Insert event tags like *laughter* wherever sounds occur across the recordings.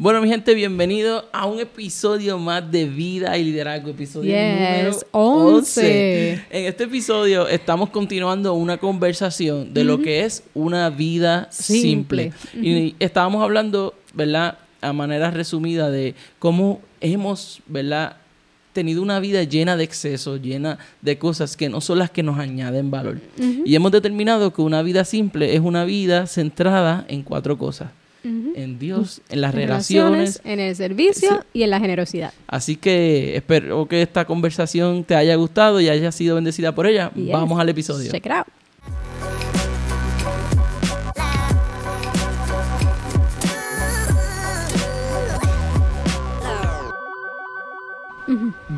Bueno, mi gente, bienvenido a un episodio más de Vida y Liderazgo, episodio número 11. En este episodio estamos continuando una conversación de lo que es una vida simple. Y estábamos hablando, ¿verdad? A manera resumida de cómo hemos, ¿verdad? tenido una vida llena de excesos, llena de cosas que no son las que nos añaden valor. Y hemos determinado que una vida simple es una vida centrada en cuatro cosas en Dios, en las relaciones, en el servicio y en la generosidad. Así que espero que esta conversación te haya gustado y haya sido bendecida por ella. Vamos al episodio. Check it out.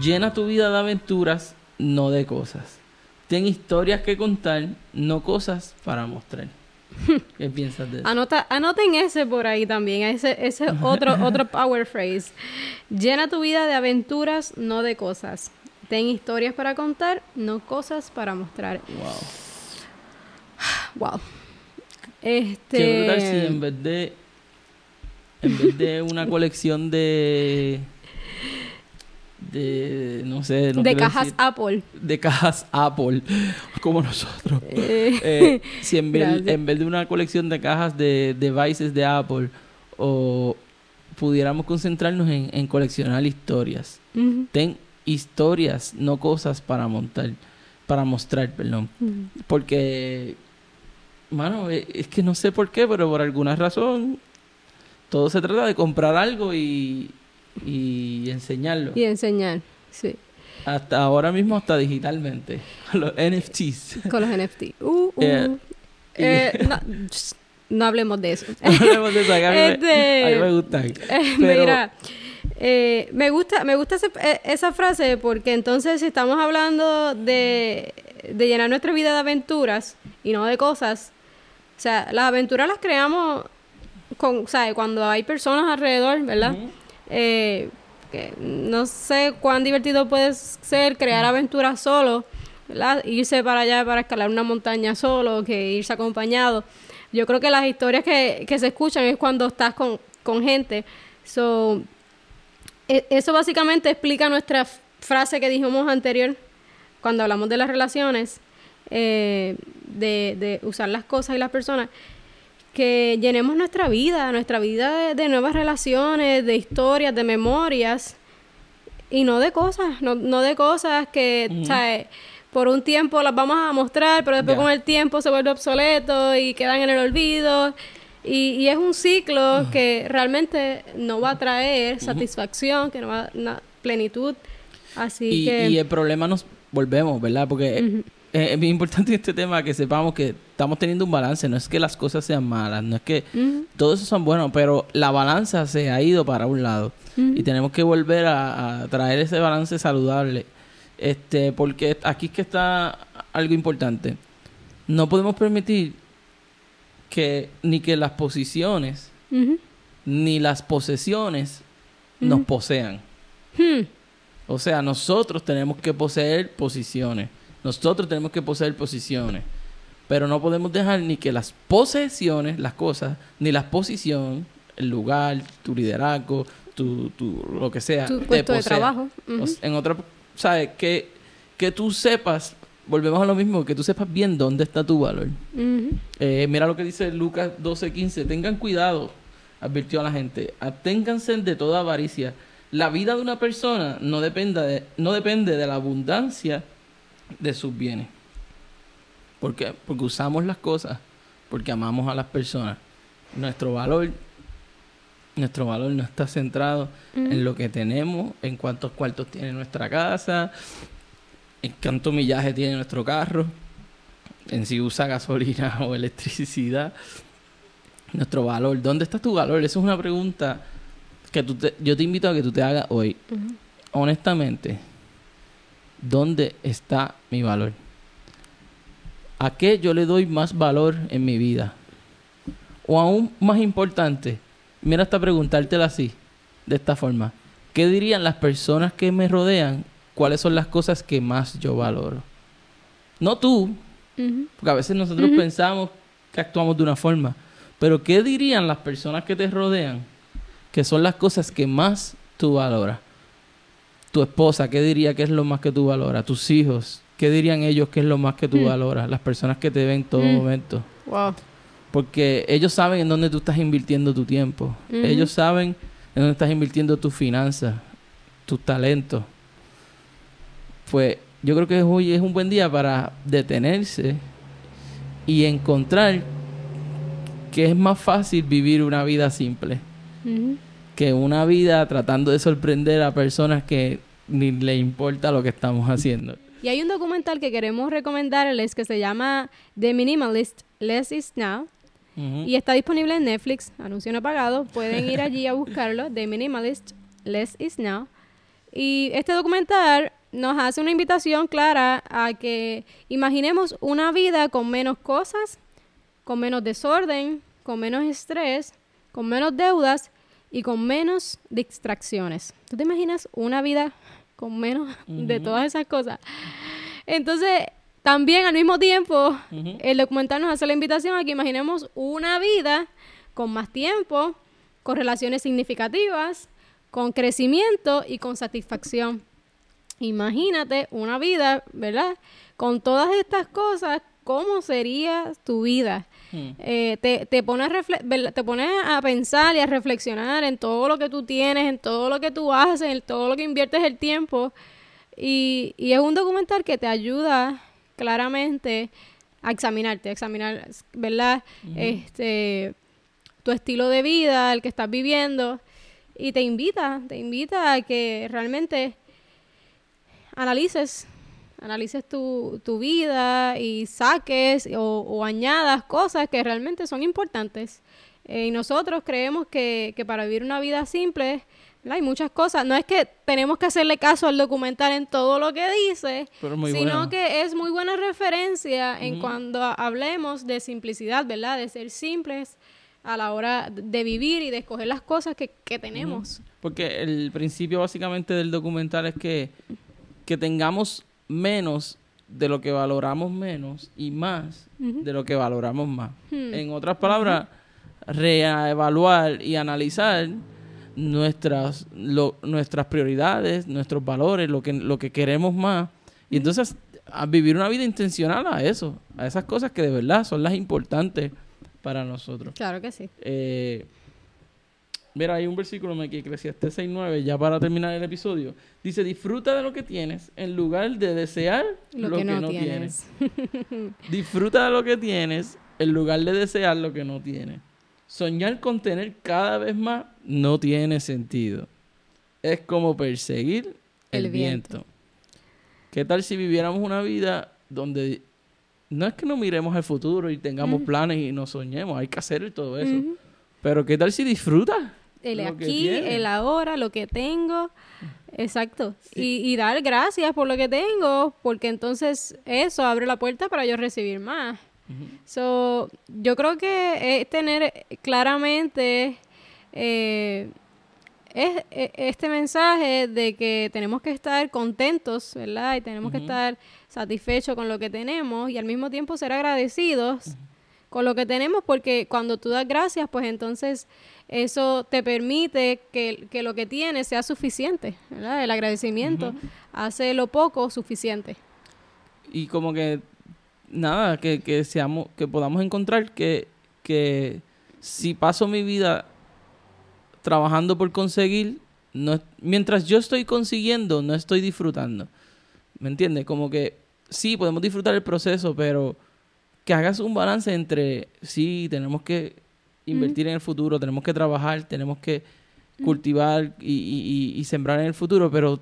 Llena tu vida de aventuras, no de cosas. Ten historias que contar, no cosas para mostrar. *laughs* ¿Qué piensas de eso? Anota, anoten ese por ahí también, ese, ese otro, *laughs* otro power phrase. Llena tu vida de aventuras, no de cosas. Ten historias para contar, no cosas para mostrar. Wow. Wow. Este... Qué si en vez de en vez de una colección de de, no sé, de cajas Apple. De cajas Apple, *laughs* como nosotros. Eh, eh, *laughs* si en vez, en vez, de una colección de cajas de devices de Apple, o pudiéramos concentrarnos en, coleccionar historias. Ten historias, no cosas para montar, para mostrar, perdón. Porque, mano, eh, es que no sé por qué, pero por alguna razón, todo se trata de comprar algo y y enseñarlo. Y enseñar, sí. Hasta ahora mismo, hasta digitalmente. *laughs* Los NFTs. Con los NFTs. *laughs* Uh, uh. Eh, eh, *laughs* no, hablemos de eso. no hablemos de eso. A mí, me, este, me gusta. Eh, mira, me gusta, me gusta esa frase porque entonces si estamos hablando de, de llenar nuestra vida de aventuras y no de cosas, o sea, las aventuras las creamos con, ¿sabes? Cuando hay personas alrededor, ¿verdad? Eh, que no sé cuán divertido puede ser crear aventuras solo, irse para allá para escalar una montaña solo, que irse acompañado. Yo creo que las historias que, se escuchan es cuando estás con, gente. So, e, eso básicamente explica nuestra frase que dijimos anterior, cuando hablamos de las relaciones, eh, de, de usar las cosas y las personas que llenemos nuestra vida, nuestra vida de, nuevas relaciones, de historias, de memorias, y no de cosas, no, no de cosas que, ¿sabes? Por un tiempo las vamos a mostrar, pero después con el tiempo se vuelve obsoleto y quedan en el olvido. Y, es un ciclo que realmente no va a traer satisfacción, que no va a plenitud. Así que... Y el problema nos volvemos, ¿verdad? Porque es bien importante este tema que sepamos que estamos teniendo un balance. No es que las cosas sean malas, no es que todo eso son buenos, pero la balanza se ha ido para un lado. Y tenemos que volver a, traer ese balance saludable. Este, porque aquí es que está algo importante. No podemos permitir que ni que las posiciones ni las posesiones nos posean. Hmm. O sea, nosotros tenemos que poseer posiciones. Nosotros tenemos que poseer posiciones. Pero no podemos dejar ni que las posesiones, las cosas, ni la posición, el lugar, tu liderazgo, tu, tu lo que sea, tu puesto de trabajo. En otra, ¿sabes? Que, que tú sepas, volvemos a lo mismo, que tú sepas bien dónde está tu valor. Eh, mira lo que dice Lucas 12:15, tengan cuidado, advirtió a la gente, aténganse de toda avaricia. La vida de una persona no depende de, no depende de la abundancia de sus bienes. ¿Por qué? Porque usamos las cosas, porque amamos a las personas. Nuestro valor, nuestro valor no está centrado en lo que tenemos, en cuántos cuartos tiene nuestra casa, en cuánto millaje tiene nuestro carro, en si usa gasolina *laughs* o electricidad. Nuestro valor, ¿dónde está tu valor? Esa es una pregunta que tú yo te invito a que tú te hagas hoy. Honestamente, ¿Dónde está mi valor? ¿A qué yo le doy más valor en mi vida? O aún más importante, mira hasta preguntártela así, de esta forma. ¿Qué dirían las personas que me rodean? ¿Cuáles son las cosas que más yo valoro? No tú, porque a veces nosotros pensamos que actuamos de una forma, pero ¿qué dirían las personas que te rodean que son las cosas que más tú valoras. Tu esposa, ¿qué diría que es lo más que tú valoras? Tus hijos, ¿qué dirían ellos que es lo más que tú hmm. valoras? Las personas que te ven en todo hmm. momento. Wow. Porque ellos saben en dónde tú estás invirtiendo tu tiempo. Ellos saben en dónde estás invirtiendo tus finanzas, tus talentos. Pues yo creo que hoy es un buen día para detenerse y encontrar que es más fácil vivir una vida simple que una vida tratando de sorprender a personas que ni le importa lo que estamos haciendo. Y hay un documental que queremos recomendarles que se llama The Minimalist Less Is Now. Y está disponible en Netflix, anuncio no pagado. Pueden ir allí a buscarlo, The Minimalist Less Is Now. Y este documental nos hace una invitación clara a que imaginemos una vida con menos cosas, con menos desorden, con menos estrés, con menos deudas y con menos distracciones. ¿Tú te imaginas una vida con menos *laughs* de todas esas cosas? Entonces, también al mismo tiempo, el documental nos hace la invitación a que imaginemos una vida con más tiempo, con relaciones significativas, con crecimiento y con satisfacción. Imagínate una vida, ¿verdad? Con todas estas cosas, ¿cómo sería tu vida? Hmm. Eh, te, te, pone a te pone a pensar y a reflexionar en todo lo que tú tienes, en todo lo que tú haces, en todo lo que inviertes el tiempo. Y, y es un documental que te ayuda claramente a examinarte, a examinar, ¿verdad? Este, tu estilo de vida, el que estás viviendo. Y te invita, te invita a que realmente analices analices tu, tu vida y saques o, añadas cosas que realmente son importantes. Eh, y nosotros creemos que, que, para vivir una vida simple hay muchas cosas. No es que tenemos que hacerle caso al documental en todo lo que dice, sino que es muy buena referencia en cuando hablemos de simplicidad, ¿verdad? De ser simples a la hora de vivir y de escoger las cosas que, que tenemos. Porque el principio básicamente del documental es que, que tengamos menos de lo que valoramos menos y más de lo que valoramos más. Hmm. En otras palabras, reevaluar y analizar nuestras, nuestras prioridades, nuestros valores, lo que, lo que queremos más. Y entonces a vivir una vida intencional a eso, a esas cosas que de verdad son las importantes para nosotros. Claro que sí. Eh, Mira, hay un versículo que Eclesiastes 6.9, ya para terminar el episodio, dice, disfruta de lo que tienes en lugar de desear lo, que, no, tienes. disfruta de lo que tienes en lugar de desear lo que no tienes. Soñar con tener cada vez más no tiene sentido. Es como perseguir el, viento. ¿Qué tal si viviéramos una vida donde no es que no miremos al futuro y tengamos planes y no soñemos, hay que hacer todo eso. Pero ¿qué tal si disfrutas? El aquí, el ahora, lo que tengo. Exacto. Y, dar gracias por lo que tengo, porque entonces eso abre la puerta para yo recibir más. So, yo creo que es tener claramente eh, es, e, este mensaje de que tenemos que estar contentos, ¿verdad? Y tenemos que estar satisfechos con lo que tenemos y al mismo tiempo ser agradecidos con lo que tenemos, porque cuando tú das gracias, pues entonces eso te permite que, lo que tienes sea suficiente, ¿verdad? El agradecimiento hace lo poco suficiente. Y como que, nada, que, seamos, que podamos encontrar que, que si paso mi vida trabajando por conseguir, no, mientras yo estoy consiguiendo, no estoy disfrutando. ¿Me entiendes? Como que sí, podemos disfrutar el proceso, pero que hagas un balance entre, sí, tenemos que invertir en el futuro, tenemos que trabajar, tenemos que cultivar y, sembrar en el futuro, pero,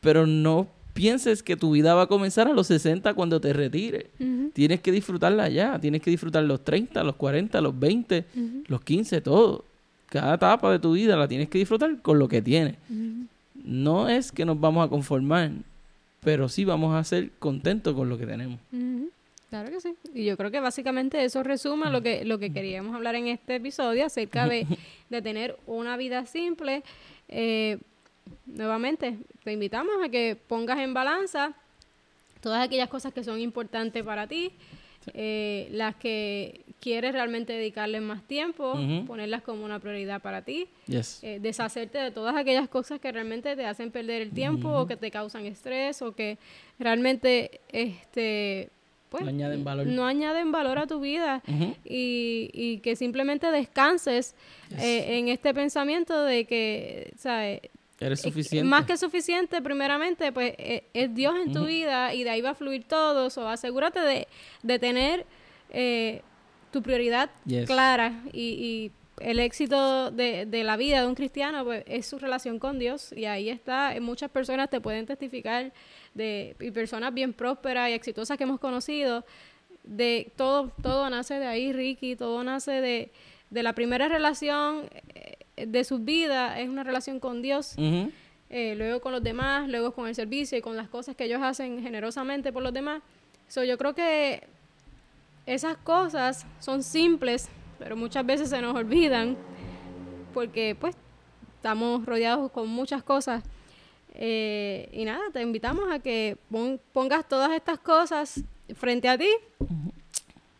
pero no pienses que tu vida va a comenzar a los 60 cuando te retires. Tienes que disfrutarla ya, tienes que disfrutar los 30, los 40, los 20, los 15, todo. Cada etapa de tu vida la tienes que disfrutar con lo que tienes. No es que nos vamos a conformar, pero sí vamos a ser contentos con lo que tenemos. Claro que sí. Y yo creo que básicamente eso resume lo que, lo que queríamos hablar en este episodio acerca *laughs* de, tener una vida simple. Eh, nuevamente, te invitamos a que pongas en balanza todas aquellas cosas que son importantes para ti eh, las que quieres realmente dedicarles más tiempo, ponerlas como una prioridad para ti, eh, deshacerte de todas aquellas cosas que realmente te hacen perder el tiempo o que te causan estrés o que realmente este pues, no añaden valor. No añaden valor a tu vida y, y, que simplemente descanses eh, en este pensamiento de que, ¿sabes? Eres suficiente. Más que suficiente, primeramente, pues e, es, Dios en tu vida y de ahí va a fluir todo. O asegúrate de, de tener eh, tu prioridad clara y, el éxito de, de, la vida de un cristiano pues, es su relación con Dios y ahí está. Muchas personas te pueden testificar de y personas bien prósperas y exitosas que hemos conocido. De todo, todo nace de ahí, Ricky, todo nace de, de la primera relación eh, de su vida es una relación con Dios, eh, luego con los demás, luego con el servicio y con las cosas que ellos hacen generosamente por los demás. So, yo creo que esas cosas son simples, pero muchas veces se nos olvidan porque pues estamos rodeados con muchas cosas. Eh, y nada, te invitamos a que pongas todas estas cosas frente a ti.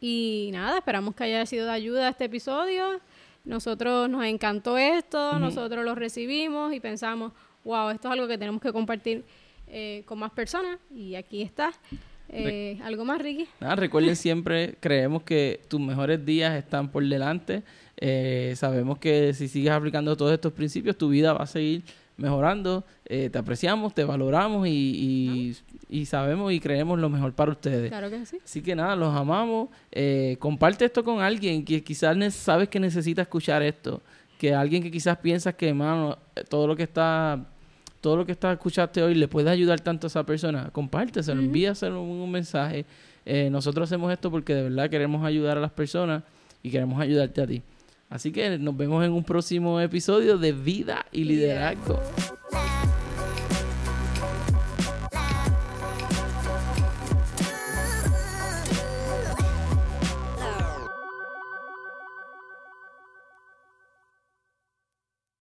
Y nada, esperamos que haya sido de ayuda este episodio. Nosotros nos encantó esto, nosotros lo recibimos y pensamos, wow, esto es algo que tenemos que compartir eh, con más personas y aquí está. Eh, ¿Algo más, Ricky? Nada, recuerden siempre, creemos que tus mejores días están por delante. Eh, sabemos que si sigues aplicando todos estos principios, tu vida va a seguir mejorando. Eh, te apreciamos, te valoramos y, y, sabemos y creemos lo mejor para ustedes. Claro que sí. Así que nada, los amamos. Eh, comparte esto con alguien que quizás sabes que necesita escuchar esto. Que alguien que quizás piensas que, hermano, todo lo que está todo lo que está escuchaste hoy le puede ayudar tanto a esa persona, compárteselo, uh envíaselo un, mensaje. Eh, nosotros hacemos esto porque de verdad queremos ayudar a las personas y queremos ayudarte a ti. Así que nos vemos en un próximo episodio de Vida y Liderazgo.